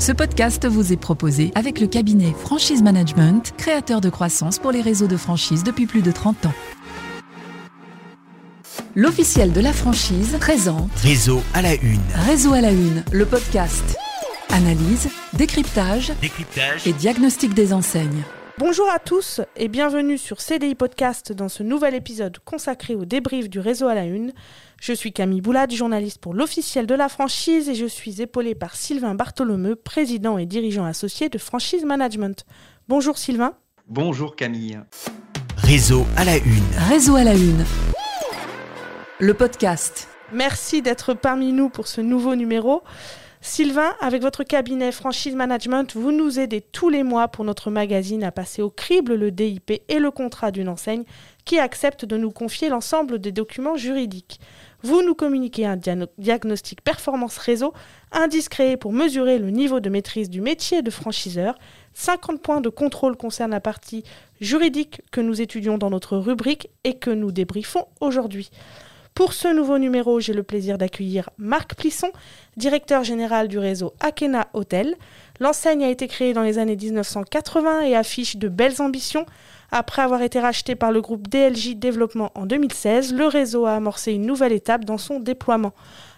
Ce podcast vous est proposé avec le cabinet Franchise Management, créateur de croissance pour les réseaux de franchise depuis plus de 30 ans. L'officiel de la franchise présente Réseau à la une. Réseau à la une, le podcast. Analyse, décryptage Décryptage. et diagnostic des enseignes. Bonjour à tous et bienvenue sur CDI Podcast dans ce nouvel épisode consacré au débrief du réseau à la une. Je suis Camille Boulade, journaliste pour l'officiel de la franchise et je suis épaulée par Sylvain Bartholomeu, président et dirigeant associé de Franchise Management. Bonjour Sylvain. Bonjour Camille. Réseau à la une. Réseau à la une. Le podcast. Merci d'être parmi nous pour ce nouveau numéro. Sylvain, avec votre cabinet Franchise Management, vous nous aidez tous les mois pour notre magazine à passer au crible le DIP et le contrat d'une enseigne qui accepte de nous confier l'ensemble des documents juridiques. Vous nous communiquez un diagnostic performance réseau indiscret pour mesurer le niveau de maîtrise du métier de franchiseur. 50 points de contrôle concernent la partie juridique que nous étudions dans notre rubrique et que nous débriefons aujourd'hui. Pour ce nouveau numéro, j'ai le plaisir d'accueillir Marc Plisson, directeur général du réseau Akena Hotel. L'enseigne a été créée dans les années 1980 et affiche de belles ambitions. Après avoir été racheté par le groupe DLJ Développement en 2016, le réseau a amorcé une nouvelle étape dans son déploiement.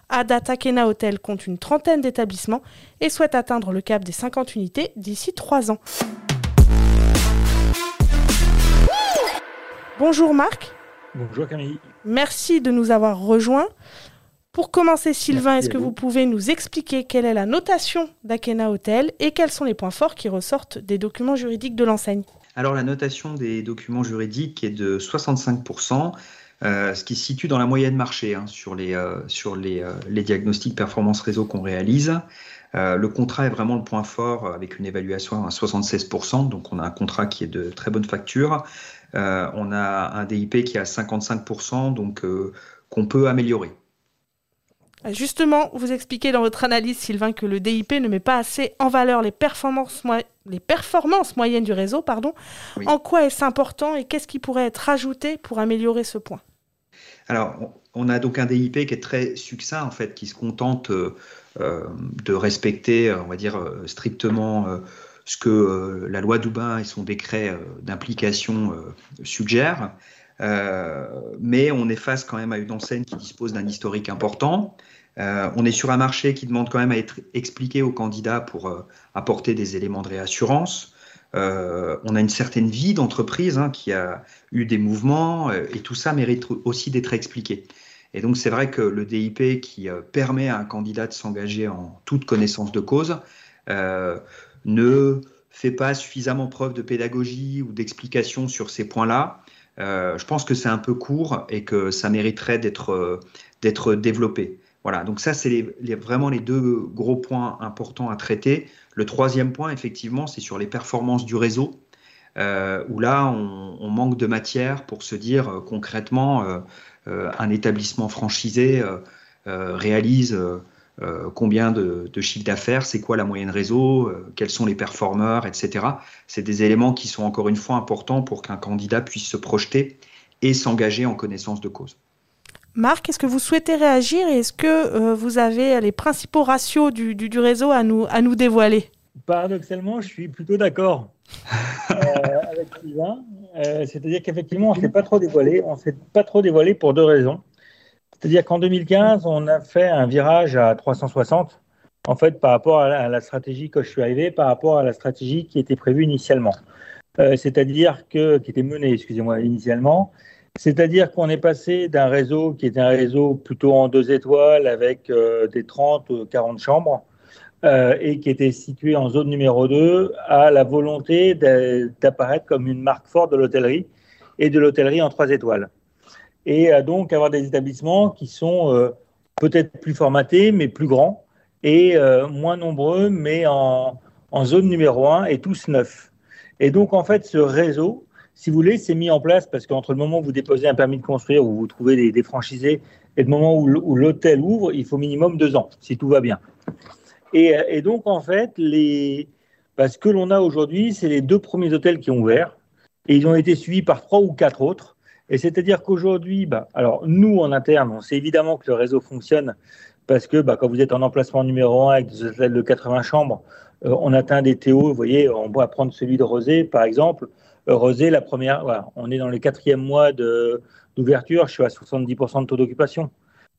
À date, Akena Hotel compte une trentaine d'établissements et souhaite atteindre le cap des 50 unités d'ici 3 ans. Bonjour Marc. Bonjour Camille. Merci de nous avoir rejoints. Pour commencer, Sylvain, est-ce que vous. vous pouvez nous expliquer quelle est la notation d'Akena Hotel et quels sont les points forts qui ressortent des documents juridiques de l'enseigne? Alors la notation des documents juridiques est de 65%, euh, ce qui se situe dans la moyenne marché hein, sur, les, euh, sur les, euh, les diagnostics performance réseau qu'on réalise. Euh, le contrat est vraiment le point fort avec une évaluation à 76%, donc on a un contrat qui est de très bonne facture. Euh, on a un DIP qui est à 55%, donc euh, qu'on peut améliorer. Justement, vous expliquez dans votre analyse, Sylvain, que le DIP ne met pas assez en valeur les performances, moi- les performances moyennes du réseau. Pardon. Oui. En quoi est-ce important et qu'est-ce qui pourrait être ajouté pour améliorer ce point? Alors, on- a donc un DIP qui est très succinct, en fait, qui se contente euh, de respecter, on va dire, strictement ce que euh, la loi Doubin et son décret euh, d'implication euh, suggèrent. Mais on est face quand même à une enseigne qui dispose d'un historique important. On est sur un marché qui demande quand même à être expliqué aux candidats pour apporter des éléments de réassurance. On a une certaine vie d'entreprise hein, qui a eu des mouvements et tout ça mérite aussi d'être expliqué. Et donc c'est vrai que le DIP qui permet à un candidat de s'engager en toute connaissance de cause ne fait pas suffisamment preuve de pédagogie ou d'explication sur ces points-là. Euh, je pense que c'est un peu court et que ça mériterait d'être euh, développé. Voilà, donc ça c'est vraiment les deux gros points importants à traiter. Le troisième point, effectivement, c'est sur les performances du réseau euh, où là, on, manque de matière pour se dire concrètement, un établissement franchisé réalise euh, combien de, de chiffre d'affaires, c'est quoi la moyenne réseau, euh, quels sont les performeurs, etc. C'est des éléments qui sont encore une fois importants pour qu'un candidat puisse se projeter et s'engager en connaissance de cause. Marc, est-ce que vous souhaitez réagir et est-ce que euh, vous avez les principaux ratios du, du- du réseau à nous, à nous dévoiler? Paradoxalement, je suis plutôt d'accord euh, avec Sylvain. Euh, C'est-à-dire qu'effectivement, on ne s'est pas trop dévoilé. On ne s'est pas trop dévoilé pour deux raisons. C'est-à-dire qu'en 2015, on a fait un virage à 360, en fait, par rapport à la, stratégie que je suis arrivé, par rapport à la stratégie qui était prévue initialement. Euh, C'est-à-dire que, qui était menée, excusez-moi, initialement. C'est-à-dire qu'on est passé d'un réseau qui était un réseau plutôt en deux étoiles avec euh, des 30, euh, 40 chambres euh, et qui était situé en zone numéro 2 à la volonté d'a- d'apparaître comme une marque forte de l'hôtellerie et de l'hôtellerie en trois étoiles. Et euh, donc avoir des établissements qui sont euh, peut-être plus formatés, mais plus grands et euh, moins nombreux, mais en, en zone numéro 1 et tous neufs. Et donc en fait, ce réseau, si vous voulez, s'est mis en place parce qu'entre le moment où vous déposez un permis de construire, où vous trouvez des, franchisés, et le moment où, l'hôtel ouvre, il faut minimum deux ans, si tout va bien. Et, et donc, en fait, les, bah, ce que l'on a aujourd'hui, c'est les deux premiers hôtels qui ont ouvert, et ils ont été suivis par trois ou quatre autres. Et c'est-à-dire qu'aujourd'hui, bah, alors nous, en interne, on sait évidemment que le réseau fonctionne parce que bah, quand vous êtes en emplacement numéro un avec des hôtels de 80 chambres, on atteint des TO, vous voyez, on va prendre celui de Rosé, par exemple. Rosé, la première, on est dans le quatrième mois d'ouverture, je suis à 70% de taux d'occupation.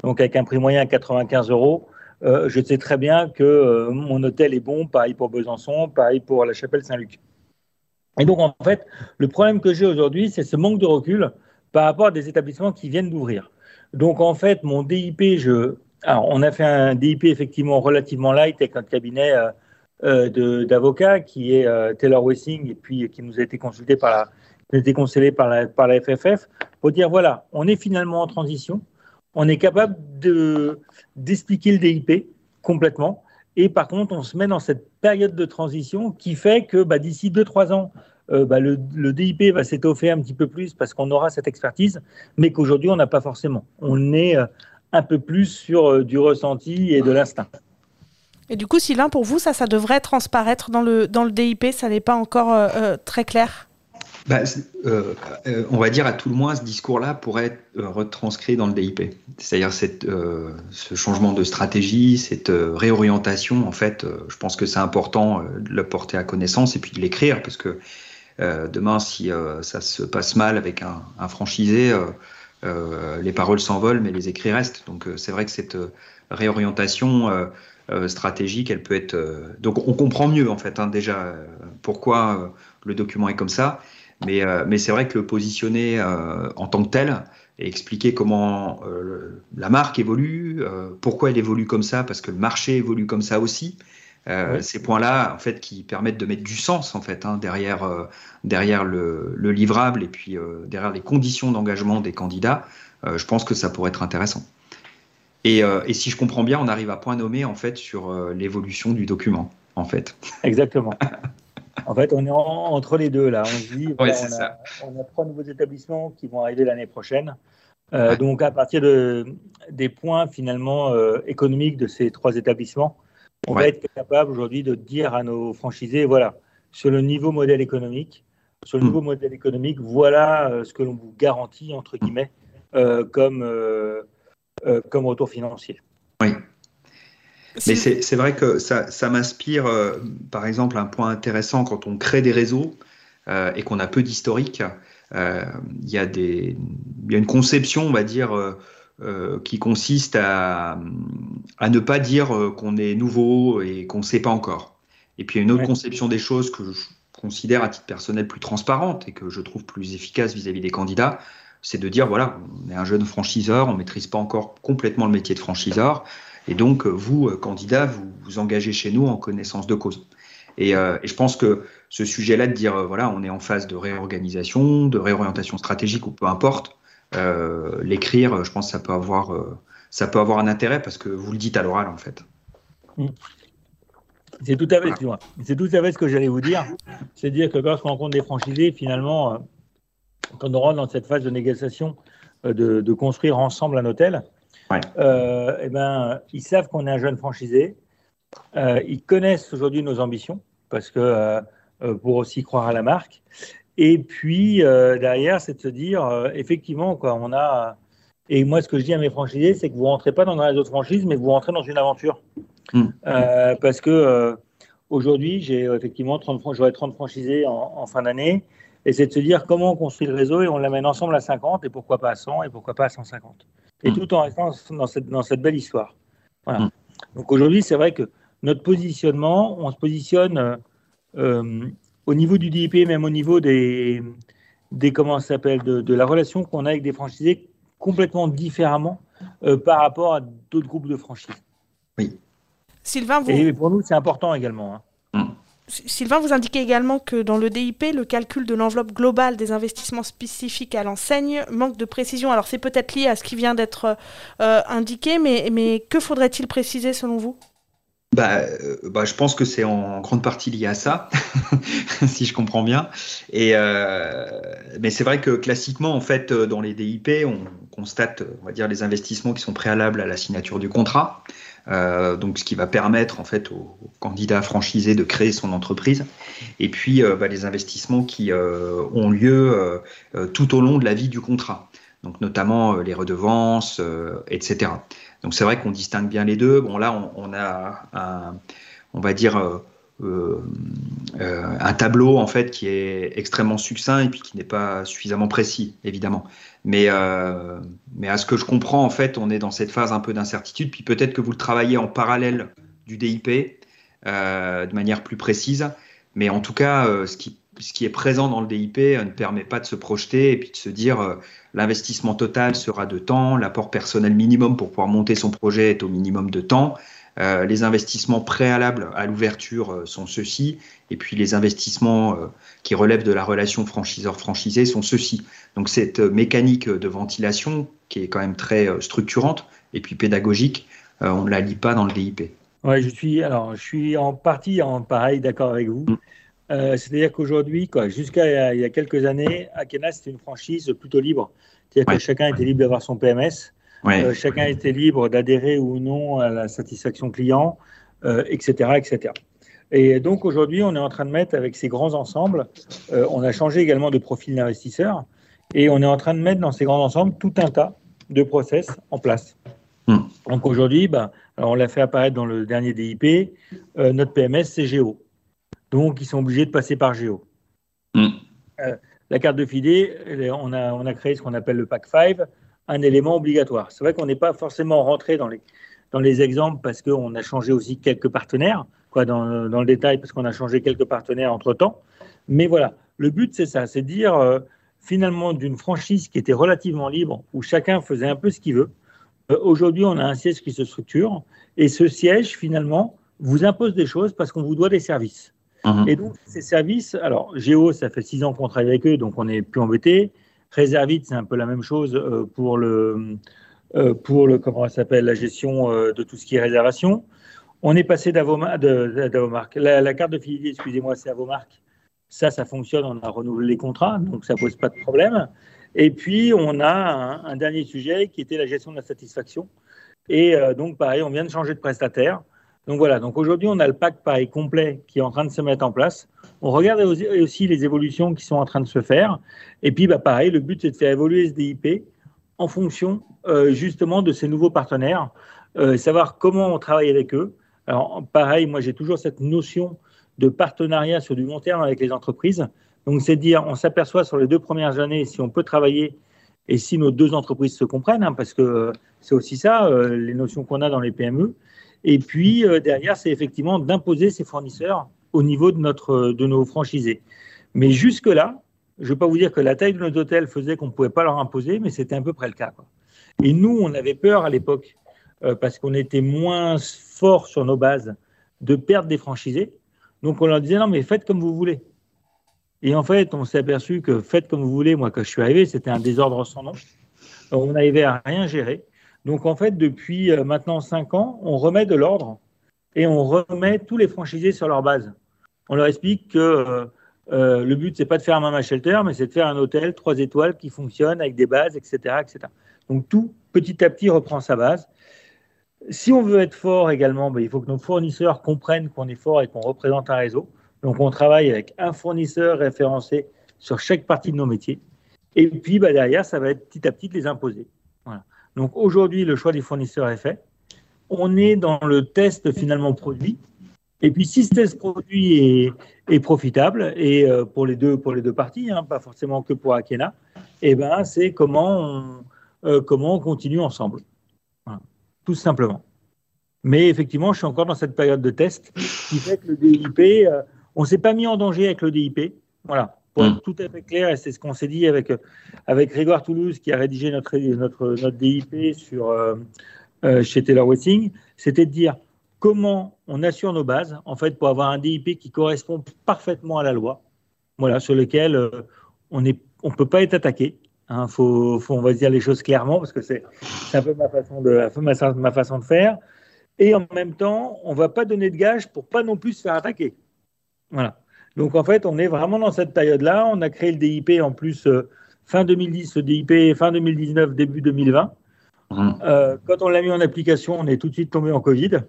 Donc avec un prix moyen à 95 euros, je sais très bien que mon hôtel est bon, pareil pour Besançon, pareil pour la chapelle Saint-Luc. Et donc, en fait, le problème que j'ai aujourd'hui, c'est ce manque de recul par rapport à des établissements qui viennent d'ouvrir. Donc, en fait, mon DIP, on a fait un DIP effectivement relativement light avec un cabinet euh, euh d'avocats qui est euh, Taylor Wessing et puis qui nous a été consulté par la, a été conseillé par la, FFF pour dire voilà, on est finalement en transition, on est capable de, d'expliquer le DIP complètement et par contre, on se met dans cette période de transition qui fait que bah, d'ici 2-3 ans, euh, bah, le, DIP va s'étoffer un petit peu plus parce qu'on aura cette expertise, mais qu'aujourd'hui, on n'a pas forcément. On est euh, un peu plus sur euh, du ressenti et de l'instinct. Et du coup, Sylvain, pour vous, ça, ça devrait transparaître dans le, dans le DIP, ça n'est pas encore très clair? Bah, euh, euh, on va dire à tout le moins, ce discours-là pourrait être euh, retranscrit dans le DIP. C'est-à-dire ce changement de stratégie, cette réorientation, en fait, je pense que c'est important de le porter à connaissance et puis de l'écrire, parce que demain, si ça se passe mal avec un, franchisé, les paroles s'envolent, mais les écrits restent. Donc c'est vrai que cette réorientation stratégique, elle peut être... donc on comprend mieux, en fait, hein, déjà, pourquoi le document est comme ça. Euh, mais, c'est vrai que le positionner euh, en tant que tel et expliquer comment euh, la marque évolue, pourquoi elle évolue comme ça, parce que le marché évolue comme ça aussi. Ces points-là, en fait, qui permettent de mettre du sens en fait hein, derrière derrière le, livrable et puis derrière les conditions d'engagement des candidats, je pense que ça pourrait être intéressant. Et, et, si je comprends bien, on arrive à point nommé en fait sur l'évolution du document, en fait. Exactement. En fait, on est entre les deux là. On se dit, on, a, trois nouveaux établissements qui vont arriver l'année prochaine. Euh, donc, à partir de, des points finalement euh, économiques de ces trois établissements, on va être capable aujourd'hui de dire à nos franchisés, voilà, sur le niveau modèle économique, sur le hmm. niveau modèle économique, voilà euh, ce que l'on vous garantit entre guillemets comme comme retour financier. Oui. Mais c'est vrai que ça, ça m'inspire, euh, par exemple, un point intéressant quand on crée des réseaux euh, et qu'on a peu d'historique. Euh, il y, a une conception, on va dire, qui consiste à, à, ne pas dire qu'on est nouveau et qu'on ne sait pas encore. Et puis il y a une autre conception des choses que je considère à titre personnel plus transparente et que je trouve plus efficace vis-à-vis -vis des candidats, c'est de dire voilà, on est un jeune franchiseur, on ne maîtrise pas encore complètement le métier de franchiseur. Et donc, vous, euh, candidat, vous vous engagez chez nous en connaissance de cause. Et, euh, je pense que ce sujet-là de dire, euh, voilà, on est en phase de réorganisation, de réorientation stratégique ou peu importe, l'écrire, je pense que ça peut avoir, ça peut avoir un intérêt parce que vous le dites à l'oral en fait. Mm. C'est tout à fait, c'est tout à fait ce que j'allais vous dire. C'est dire que lorsqu'on rencontre des franchisés, finalement, quand on rentre dans cette phase de négociation, de, de construire ensemble un hôtel, euh, eh ben, ils savent qu'on est un jeune franchisé. Euh, ils connaissent aujourd'hui nos ambitions parce que euh, pour aussi croire à la marque. Et puis derrière, c'est de se dire effectivement quoi, on a. Et moi, ce que je dis à mes franchisés, c'est que vous rentrez pas dans un réseau de franchise, mais vous rentrez dans une aventure. Hmm. parce que aujourd'hui, j'ai effectivement 30, j'aurai 30 franchisés en, en fin d'année. Et c'est de se dire comment on construit le réseau et on l'amène ensemble à 50 et pourquoi pas à 100 et pourquoi pas à 150 et mm. tout en restant dans cette, dans cette belle histoire. Voilà. Mm. Donc aujourd'hui, c'est vrai que notre positionnement, on se positionne euh, euh, au niveau du DIP, même au niveau des, des comment ça s'appelle, de, de, la relation qu'on a avec des franchisés complètement différemment euh, par rapport à d'autres groupes de franchises. Oui. Sylvain, vous... Et pour nous, c'est important également. Hein. Sylvain, vous indiquez également que dans le DIP, le calcul de l'enveloppe globale des investissements spécifiques à l'enseigne manque de précision. Alors c'est peut-être lié à ce qui vient d'être euh, indiqué, mais, mais que faudrait-il préciser selon vous? Bah, euh, bah, je pense que c'est en grande partie lié à ça, si je comprends bien. Et euh, mais c'est vrai que classiquement, en fait, dans les DIP, on constate, on va dire, les investissements qui sont préalables à la signature du contrat. Euh, donc ce qui va permettre en fait au, candidat franchisé de créer son entreprise, et puis euh, bah, les investissements qui euh, ont lieu tout au long de la vie du contrat, donc notamment les redevances, etc. Donc c'est vrai qu'on distingue bien les deux. Bon là on, a un, on va dire un tableau en fait qui est extrêmement succinct et puis qui n'est pas suffisamment précis, évidemment. Mais, mais à ce que je comprends, en fait, on est dans cette phase un peu d'incertitude. Puis peut-être que vous le travaillez en parallèle du DIP de manière plus précise. Mais en tout cas, ce qui ce qui est présent dans le DIP euh, ne permet pas de se projeter et puis de se dire euh, l'investissement total sera de temps, l'apport personnel minimum pour pouvoir monter son projet est au minimum de temps, euh, les investissements préalables à l'ouverture sont ceux-ci, et puis les investissements qui relèvent de la relation franchiseur-franchisé sont ceux-ci. Donc cette mécanique de ventilation, qui est quand même très structurante et puis pédagogique, on ne la lit pas dans le DIP. Ouais, je suis alors je suis en partie en pareil d'accord avec vous. Mm. Euh, c'est-à-dire qu'aujourd'hui, jusqu'à il y a quelques années, Akena, c'était une franchise plutôt libre. C'est-à-dire que chacun était libre d'avoir son PMS, euh, chacun était libre d'adhérer ou non à la satisfaction client, etc., euh, etc. Et donc aujourd'hui, on est en train de mettre avec ces grands ensembles, on a changé également de profil d'investisseur, et on est en train de mettre dans ces grands ensembles tout un tas de process en place. Hmm. Donc aujourd'hui, ben, on l'a fait apparaître dans le dernier DIP, notre PMS, c'est Géo. Donc, ils sont obligés de passer par Géo. Mm. Euh, la carte de fidé, on a, on a créé ce qu'on appelle le pack 5, un élément obligatoire. C'est vrai qu'on n'est pas forcément rentré dans les, dans les exemples parce qu'on a changé aussi quelques partenaires, quoi, dans, dans le détail, parce qu'on a changé quelques partenaires entre-temps. Mais voilà, le but, c'est ça, c'est dire euh, finalement d'une franchise qui était relativement libre, où chacun faisait un peu ce qu'il veut. Euh, aujourd'hui, on a un siège qui se structure, et ce siège, finalement, vous impose des choses parce qu'on vous doit des services. Mhm. Et donc, ces services, alors Géo, ça fait six ans qu'on travaille avec eux, donc on n'est plus embêté. Réservite, c'est un peu la même chose euh, pour le, euh, pour le comment s'appelle, la gestion euh, de tout ce qui est réservation. On est passé d'Avomark. La, carte de fidélité, excusez-moi, c'est Avomark. Ça, ça fonctionne, on a renouvelé les contrats, donc ça pose pas de problème. Et puis, on a un, dernier sujet qui était la gestion de la satisfaction. Et donc, pareil, on vient de changer de prestataire. Donc voilà, donc aujourd'hui, on a le pack pareil complet qui est en train de se mettre en place. On regarde aussi les évolutions qui sont en train de se faire. Et puis, bah, pareil, le but, c'est de faire évoluer ce DIP en fonction euh, justement de ces nouveaux partenaires, euh, savoir comment on travaille avec eux. Alors, pareil, moi, j'ai toujours cette notion de partenariat sur du long terme avec les entreprises. Donc, c'est dire, on s'aperçoit sur les deux premières années si on peut travailler et si nos deux entreprises se comprennent, hein, parce que euh, c'est aussi ça, les notions qu'on a dans les PME. Et puis euh, derrière, c'est effectivement d'imposer ces fournisseurs au niveau de, notre, de nos franchisés. Mais jusque-là, je ne vais pas vous dire que la taille de nos hôtels faisait qu'on ne pouvait pas leur imposer, mais c'était à peu près le cas. Et nous, on avait peur à l'époque, euh, parce qu'on était moins fort sur nos bases, de perdre des franchisés. Donc on leur disait non, mais faites comme vous voulez. Et en fait, on s'est aperçu que faites comme vous voulez, moi, quand je suis arrivé, c'était un désordre sans nom. On n'arrivait à rien gérer. Donc en fait, depuis euh, maintenant cinq ans, on remet de l'ordre et on remet tous les franchisés sur leur base. On leur explique que euh, euh, le but, c'est pas de faire un mama shelter, mais c'est de faire un hôtel trois étoiles qui fonctionne avec des bases, etc., etc. Donc tout, petit à petit, reprend sa base. Si on veut être fort également, ben, il faut que nos fournisseurs comprennent qu'on est fort et qu'on représente un réseau. Donc on travaille avec un fournisseur référencé sur chaque partie de nos métiers. Et puis ben, derrière, ça va être petit à petit de les imposer. Donc aujourd'hui, le choix des fournisseurs est fait. On est dans le test finalement produit. Et puis si ce test produit est, profitable, et euh, pour les deux, pour les deux parties, hein, pas forcément que pour Akena, eh ben, c'est comment on, euh, continue ensemble. Tout simplement. Mais effectivement, je suis encore dans cette période de test qui fait que le DIP, euh, on ne s'est pas mis en danger avec le DIP. Voilà pour être mm. tout à fait clair, et c'est ce qu'on s'est dit avec, avec Grégoire Toulouse qui a rédigé notre, notre, notre DIP sur, euh, euh, chez Taylor Wessing, c'était de dire comment on assure nos bases, en fait, pour avoir un DIP qui correspond parfaitement à la loi, voilà, sur lequel euh, on ne on peut pas être attaqué. Hein, faut, faut, on va dire les choses clairement, parce que c'est un peu ma façon, de, ma, ma façon de faire. Et en même temps, on ne va pas donner de gage pour pas non plus se faire attaquer. Voilà. Donc en fait, on est vraiment dans cette période-là. On a créé le DIP en plus euh, fin 2010, le DIP fin 2019, début 2020. Mmh. Euh, quand on l'a mis en application, on est tout de suite tombé en Covid.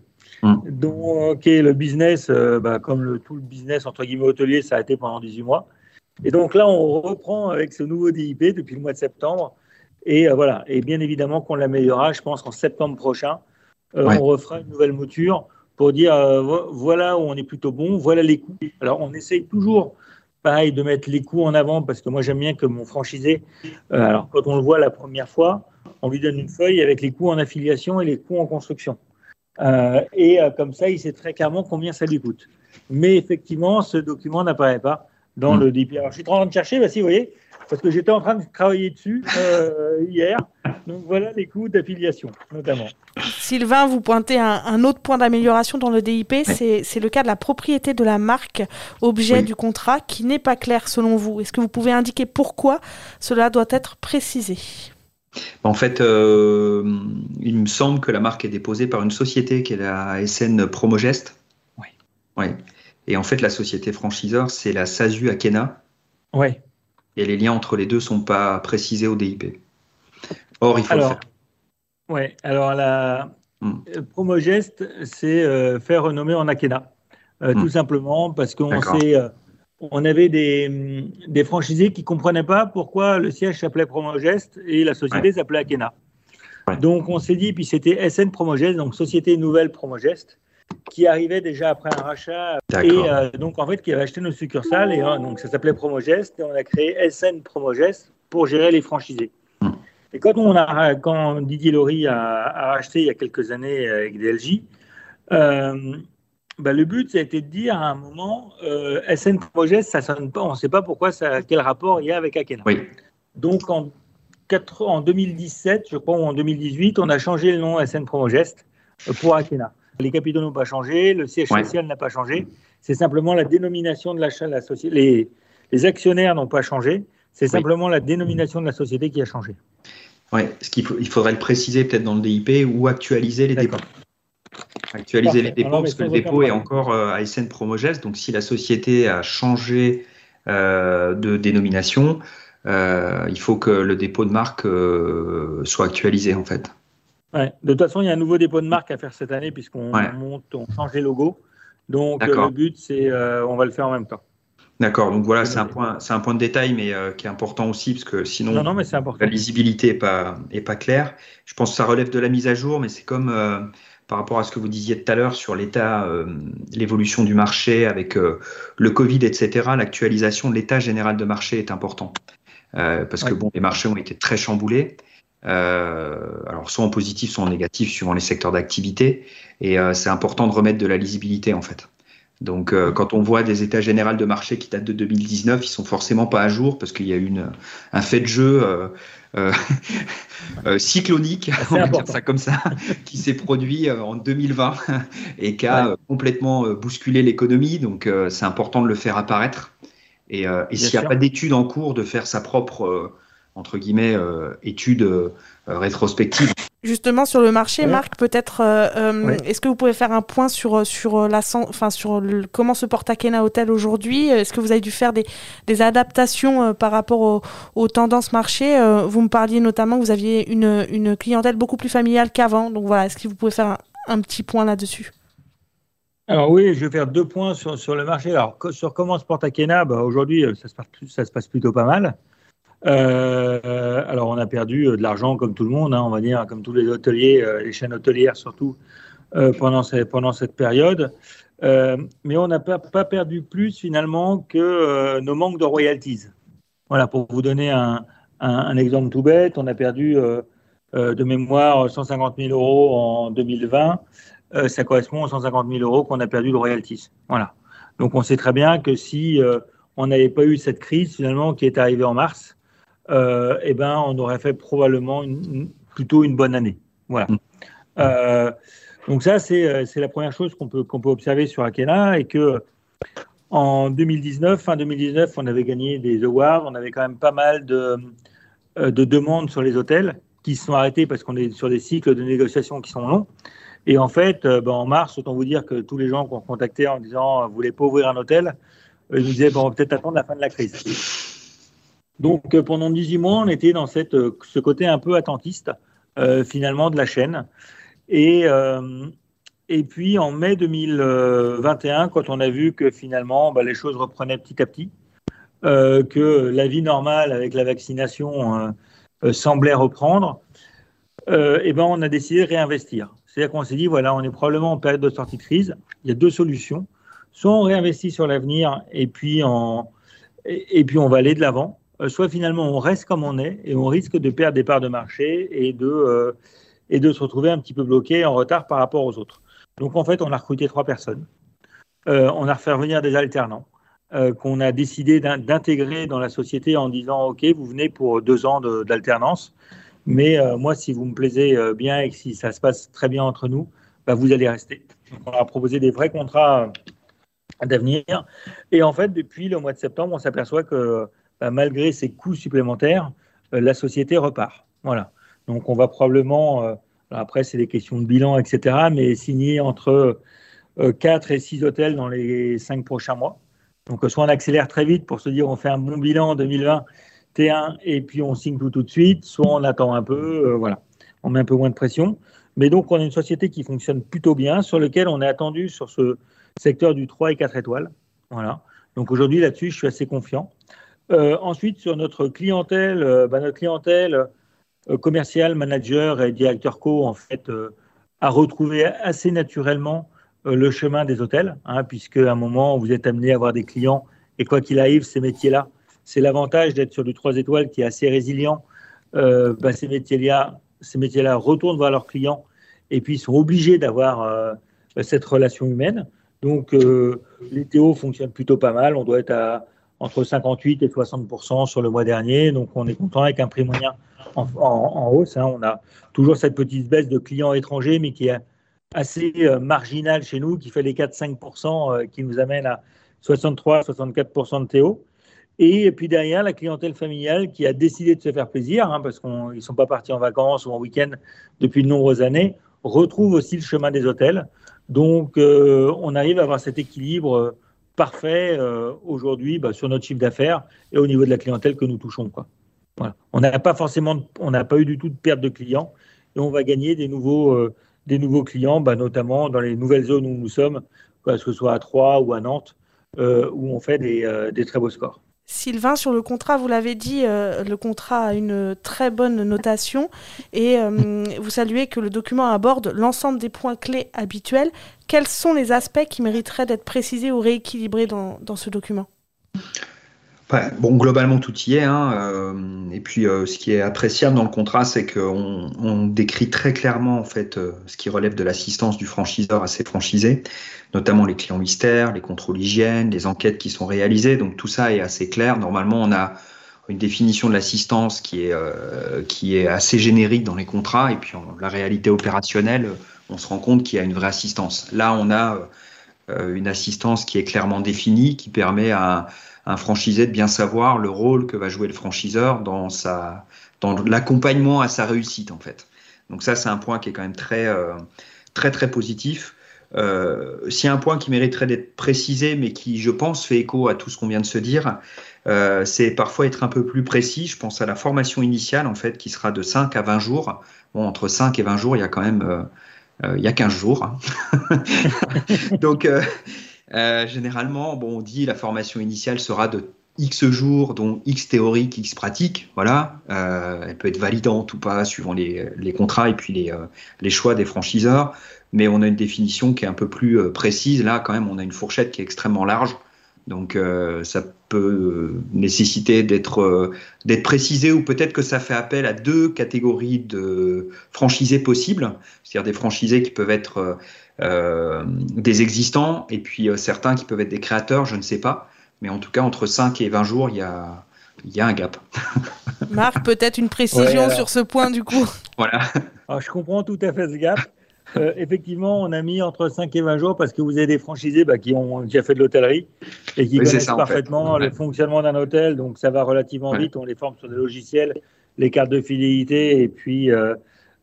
Mmh. Donc, le business, euh, bah, comme le, tout le business entre guillemets hôtelier, ça a été pendant 18 mois. Et donc là, on reprend avec ce nouveau DIP depuis le mois de septembre. Et voilà. Et bien évidemment qu'on l'améliorera. Je pense qu'en septembre prochain, on refera une nouvelle mouture pour dire voilà où on est plutôt bon, voilà les coûts. Alors on essaye toujours pareil de mettre les coûts en avant parce que moi j'aime bien que mon franchisé, alors quand on le voit la première fois, on lui donne une feuille avec les coûts en affiliation et les coûts en construction. et comme ça, il sait très clairement combien ça lui coûte. Mais effectivement, ce document n'apparaît pas dans hmm. le DP. Alors, je suis en train de chercher, bah, si, vous voyez, parce que j'étais en train de travailler dessus euh, hier. Donc voilà les coûts d'affiliation, notamment. Sylvain, vous pointez un, autre point d'amélioration dans le DIP, c'est le cas de la propriété de la marque objet du contrat qui n'est pas clair selon vous. Est-ce que vous pouvez indiquer pourquoi cela doit être précisé? En fait, euh, il me semble que la marque est déposée par une société qui est la SN Promogest. Oui. Oui. Et en fait, la société franchiseur, c'est la SASU Akena. Oui. Et les liens entre les deux ne sont pas précisés au DIP. Or, il faut alors, le faire. Oui, alors la hmm. Promogest, c'est euh, faire renommer en Akena. Euh, hmm. Tout simplement parce qu'on euh, on avait des, des, franchisés qui ne comprenaient pas pourquoi le siège s'appelait Promogest et la société s'appelait Akena. Donc on s'est dit, puis c'était SN Promogest, donc Société Nouvelle Promogest qui arrivait déjà après un rachat et euh, donc en fait qui avait acheté nos succursales et euh, donc ça s'appelait Promogest et on a créé SN Promogest pour gérer les franchisés. Hmm. Et quand on a quand Didier Laurie a, racheté il y a quelques années avec DLJ, euh, bah, le but ça a été de dire à un moment SN Promogest ça sonne pas, on ne sait pas pourquoi ça, quel rapport il y a avec Akena. Oui. Donc en, en 2017, je crois, ou en 2018, on a changé le nom SN Promogest pour Akena. Les capitaux n'ont pas changé, le siège social n'a pas changé. C'est simplement la dénomination de l'achat de la société. Les, les actionnaires n'ont pas changé. C'est simplement la dénomination de la société qui a changé. Oui, ce qu'il il faudrait le préciser peut-être dans le DIP ou actualiser les dépôts. Actualiser les dépôts, parce que le dépôt est encore euh, ASN Promogest. Donc, si la société a changé euh, de dénomination, euh, il faut que le dépôt de marque soit actualisé en fait. De toute façon, il y a un nouveau dépôt de marque à faire cette année puisqu'on monte, on change les logos. Donc euh, le but, c'est euh, on va le faire en même temps. D'accord. Donc voilà, c'est un point, c'est un point de détail, mais euh, qui est important aussi parce que sinon, non, non, mais la lisibilité est pas est pas claire. Je pense que ça relève de la mise à jour, mais c'est comme par rapport à ce que vous disiez tout à l'heure sur l'état, l'évolution du marché avec le Covid, etc. L'actualisation de l'état général de marché est important parce que bon, les marchés ont été très chamboulés. Euh, alors soit en positif, soit en négatif, suivant les secteurs d'activité. Et euh, c'est important de remettre de la lisibilité en fait. Donc, euh, quand on voit des états généraux de marché qui datent de 2019, ils sont forcément pas à jour parce qu'il y a eu un fait de jeu cyclonique, on va dire ça comme ça, qui s'est produit en 2020 et qui a complètement bousculé l'économie. Donc, c'est important de le faire apparaître. Et, et s'il n'y a pas d'études en cours, de faire sa propre entre guillemets, euh, études euh, rétrospectives. Justement sur le marché, Marc, peut-être, euh, est-ce que vous pouvez faire un point sur sur la, enfin sur comment se porte Akena Hotel aujourd'hui? Est-ce que vous avez dû faire des, des adaptations par rapport aux tendances marché? Vous me parliez notamment que vous aviez une, une clientèle beaucoup plus familiale qu'avant. Donc voilà, est-ce que vous pouvez faire un, petit point là-dessus? Alors oui, je vais faire deux points sur, sur le marché. Alors sur comment se porte Akena, bah, aujourd'hui ça se, passe, ça se passe plutôt pas mal. Euh, alors, on a perdu euh, de l'argent comme tout le monde, hein, on va dire, comme tous les hôteliers, euh, les chaînes hôtelières surtout, pendant, cette période. mais on n'a pas, pas, perdu plus finalement que nos manques de royalties. Voilà, pour vous donner un, un, exemple tout bête, on a perdu de mémoire 150 000 euros en 2020. ça correspond aux 150 000 euros qu'on a perdu de royalties. Voilà. Donc on sait très bien que si on n'avait pas eu cette crise finalement qui est arrivée en mars, euh, eh ben, on aurait fait probablement plutôt une bonne année. Voilà. Mm. Euh, donc ça, euh, c'est la première chose qu'on peut, qu'on peut observer sur Akena et que en 2019, fin 2019, on avait gagné des awards, on avait quand même pas mal de, de demandes sur les hôtels qui se sont arrêtés parce qu'on est sur des cycles de négociations qui sont longs. Et en fait, ben, en mars, autant vous dire que tous les gens qu'on contactait en disant vous voulez pas ouvrir un hôtel, ils nous disaient bon, on va peut-être attendre la fin de la crise. Donc euh, pendant 18 mois, on était dans euh, ce côté un peu attentiste euh, finalement de la chaîne. Et, puis en mai 2021, quand on a vu que finalement bah, les choses reprenaient petit à petit, que la vie normale avec la vaccination semblait reprendre, et ben on a décidé de réinvestir. C'est-à-dire qu'on s'est dit, voilà, on est probablement en période de sortie de crise. Il y a deux solutions. Soit on réinvestit sur l'avenir et, puis on va aller de l'avant. Euh, soit finalement on reste comme on est et on risque de perdre des parts de marché et de, euh, et de se retrouver un petit peu bloqué en retard par rapport aux autres. Donc en fait, on a recruté trois personnes. Euh, on a fait venir des alternants qu'on a décidé d'intégrer dans la société en disant OK, vous venez pour deux ans d'alternance, mais moi, si vous me plaisez bien et que si ça se passe très bien entre nous, bah, vous allez rester. Donc, on a proposé des vrais contrats d'avenir. Et en fait, depuis le mois de septembre, on s'aperçoit que bah, malgré ces coûts supplémentaires, euh, la société repart. Voilà. Donc on va probablement, euh, après c'est des questions de bilan, etc., mais signer entre 4 euh, et 6 hôtels dans les 5 prochains mois. Donc soit on accélère très vite pour se dire on fait un bon bilan en 2020 T1 et puis on signe tout tout de suite, soit on attend un peu, voilà, on met un peu moins de pression. Mais donc on a une société qui fonctionne plutôt bien, sur lequel on est attendu sur ce, secteur du 3 et 4 étoiles. Voilà. Donc aujourd'hui, là-dessus, je suis assez confiant. Euh, ensuite, sur notre clientèle, euh, bah, notre clientèle euh, commerciale, manager et directeur co, en fait, a retrouvé assez naturellement le chemin des hôtels, hein, puisque à un moment, vous êtes amené à avoir des clients, et quoi qu'il arrive, ces métiers-là, c'est l'avantage d'être sur du 3 étoiles qui est assez résilient. Bah, ces métiers-là retournent voir leurs clients et puis ils sont obligés d'avoir cette relation humaine. Donc, les TO fonctionnent plutôt pas mal. On doit être à entre 58 et 60% sur le mois dernier. Donc, on est content avec un prix moyen en, hausse. Hein. On a toujours cette petite baisse de clients étrangers, mais qui est assez euh, marginale chez nous, qui fait les 4-5 euh, qui nous amène à 63-64 de TO. Et puis derrière, la clientèle familiale qui a décidé de se faire plaisir, hein, parce qu'ils ne sont pas partis en vacances ou en week-end depuis de nombreuses années, retrouve aussi le chemin des hôtels. Donc, euh, on arrive à avoir cet équilibre parfait euh, aujourd'hui bah, sur notre chiffre d'affaires et au niveau de la clientèle que nous touchons. On n'a pas forcément, on n'a pas eu du tout de perte de clients et on va gagner des nouveaux, des nouveaux clients, bah, notamment dans les nouvelles zones où nous sommes, que ce soit à Troyes ou à Nantes, où on fait des très beaux scores. Sylvain, sur le contrat, vous l'avez dit, euh, le contrat a une très bonne notation et euh, vous saluez que le document aborde l'ensemble des points clés habituels. Quels sont les aspects qui mériteraient d'être précisés ou rééquilibrés dans ce document? Bon, globalement, tout y est. Hein, euh, et puis, ce qui est appréciable dans le contrat, c'est qu'on on décrit très clairement en fait ce qui relève de l'assistance du franchiseur à ses franchisés, notamment les clients mystères, les contrôles hygiène, les enquêtes qui sont réalisées. Donc, tout ça est assez clair. Normalement, on a une définition de l'assistance qui est qui est assez générique dans les contrats. Et puis, en la réalité opérationnelle, on se rend compte qu'il y a une vraie assistance. Là, on a une assistance qui est clairement définie, qui permet à un franchisé de bien savoir le rôle que va jouer le franchiseur dans dans l'accompagnement à sa réussite en fait. Donc ça c'est un point qui est quand même très euh, très très positif. Euh, a un point qui mériterait d'être précisé, mais qui, je pense, fait écho à tout ce qu'on vient de se dire, euh, c'est parfois être un peu plus précis. Je pense à la formation initiale, en fait, qui sera de 5 à 20 jours. Bon, entre 5 et 20 jours, il y a quand même euh, il y a 15 jours. Hein. Donc, euh, généralement, bon, on dit la formation initiale sera de X jours, dont X théorique, X pratique. Voilà, euh, elle peut être validante ou pas suivant les, contrats et puis les, euh, les, choix des franchiseurs. Mais on a une définition qui est un peu plus précise. Là, quand même, on a une fourchette qui est extrêmement large. Donc, ça peut nécessiter d'être d'être précisé ou peut-être que ça fait appel à deux catégories de franchisés possibles, c'est-à-dire des franchisés qui peuvent être euh, des existants et puis euh, certains qui peuvent être des créateurs, je ne sais pas. Mais en tout cas, entre 5 et 20 jours, il y a, il y a un gap. Marc, peut-être une précision sur ce point du coup. Voilà. Alors, je comprends tout à fait ce gap. Euh, effectivement, on a mis entre 5 et 20 jours parce que vous avez des franchisés bah, qui ont déjà fait de l'hôtellerie et qui connaissent parfaitement le fonctionnement d'un hôtel. Donc, ça va relativement vite. On les forme sur des logiciels, les cartes de fidélité et puis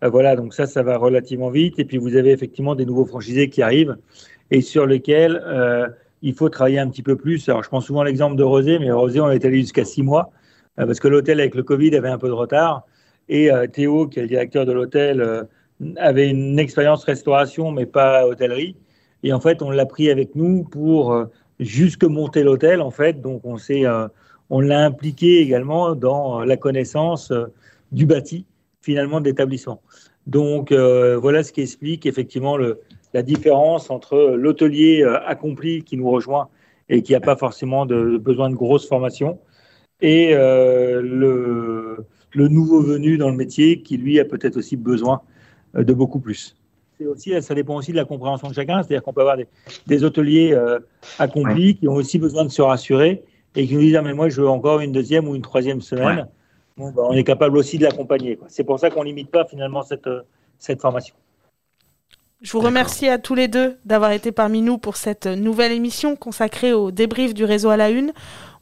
euh, voilà, donc ça, ça va relativement vite. Et puis vous avez effectivement des nouveaux franchisés qui arrivent et sur lesquels euh, il faut travailler un petit peu plus. Alors je prends souvent l'exemple de Rosé, mais Rosé, on est allé jusqu'à six mois euh, parce que l'hôtel avec le Covid avait un peu de retard. Et Théo, qui est le directeur de l'hôtel, avait une expérience restauration, mais pas hôtellerie. Et en fait, on l'a pris avec nous pour jusque monter l'hôtel, en fait. Donc, on s'est, on l'a impliqué également dans la connaissance du bâti finalement d'établissement. Donc voilà ce qui explique effectivement le, la différence entre l'hôtelier accompli qui nous rejoint et qui n'a pas forcément de, besoin de grosses formations et le, le nouveau venu dans le métier qui lui a peut-être aussi besoin de beaucoup plus aussi, ça dépend aussi de la compréhension de chacun. C'est-à-dire qu'on peut avoir des, hôteliers euh, accomplis qui ont aussi besoin de se rassurer et qui nous disent ah, mais moi, je veux encore une deuxième ou une troisième semaine. Bah, on est capable aussi de l'accompagner. C'est pour ça qu'on ne limite pas finalement cette, euh, cette formation. Je vous remercie à tous les deux d'avoir été parmi nous pour cette nouvelle émission consacrée au débrief du réseau à la une.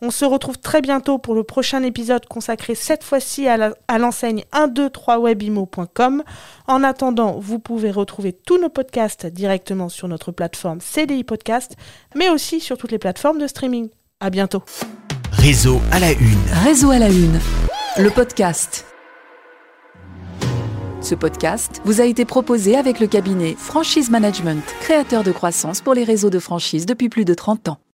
On se retrouve très bientôt pour le prochain épisode consacré cette fois-ci à l'enseigne 123webimo.com. En attendant, vous pouvez retrouver tous nos podcasts directement sur notre plateforme CDI Podcast, mais aussi sur toutes les plateformes de streaming. À bientôt. Réseau à la une. Réseau à la une. Le podcast. Ce podcast vous a été proposé avec le cabinet Franchise Management, créateur de croissance pour les réseaux de franchise depuis plus de 30 ans.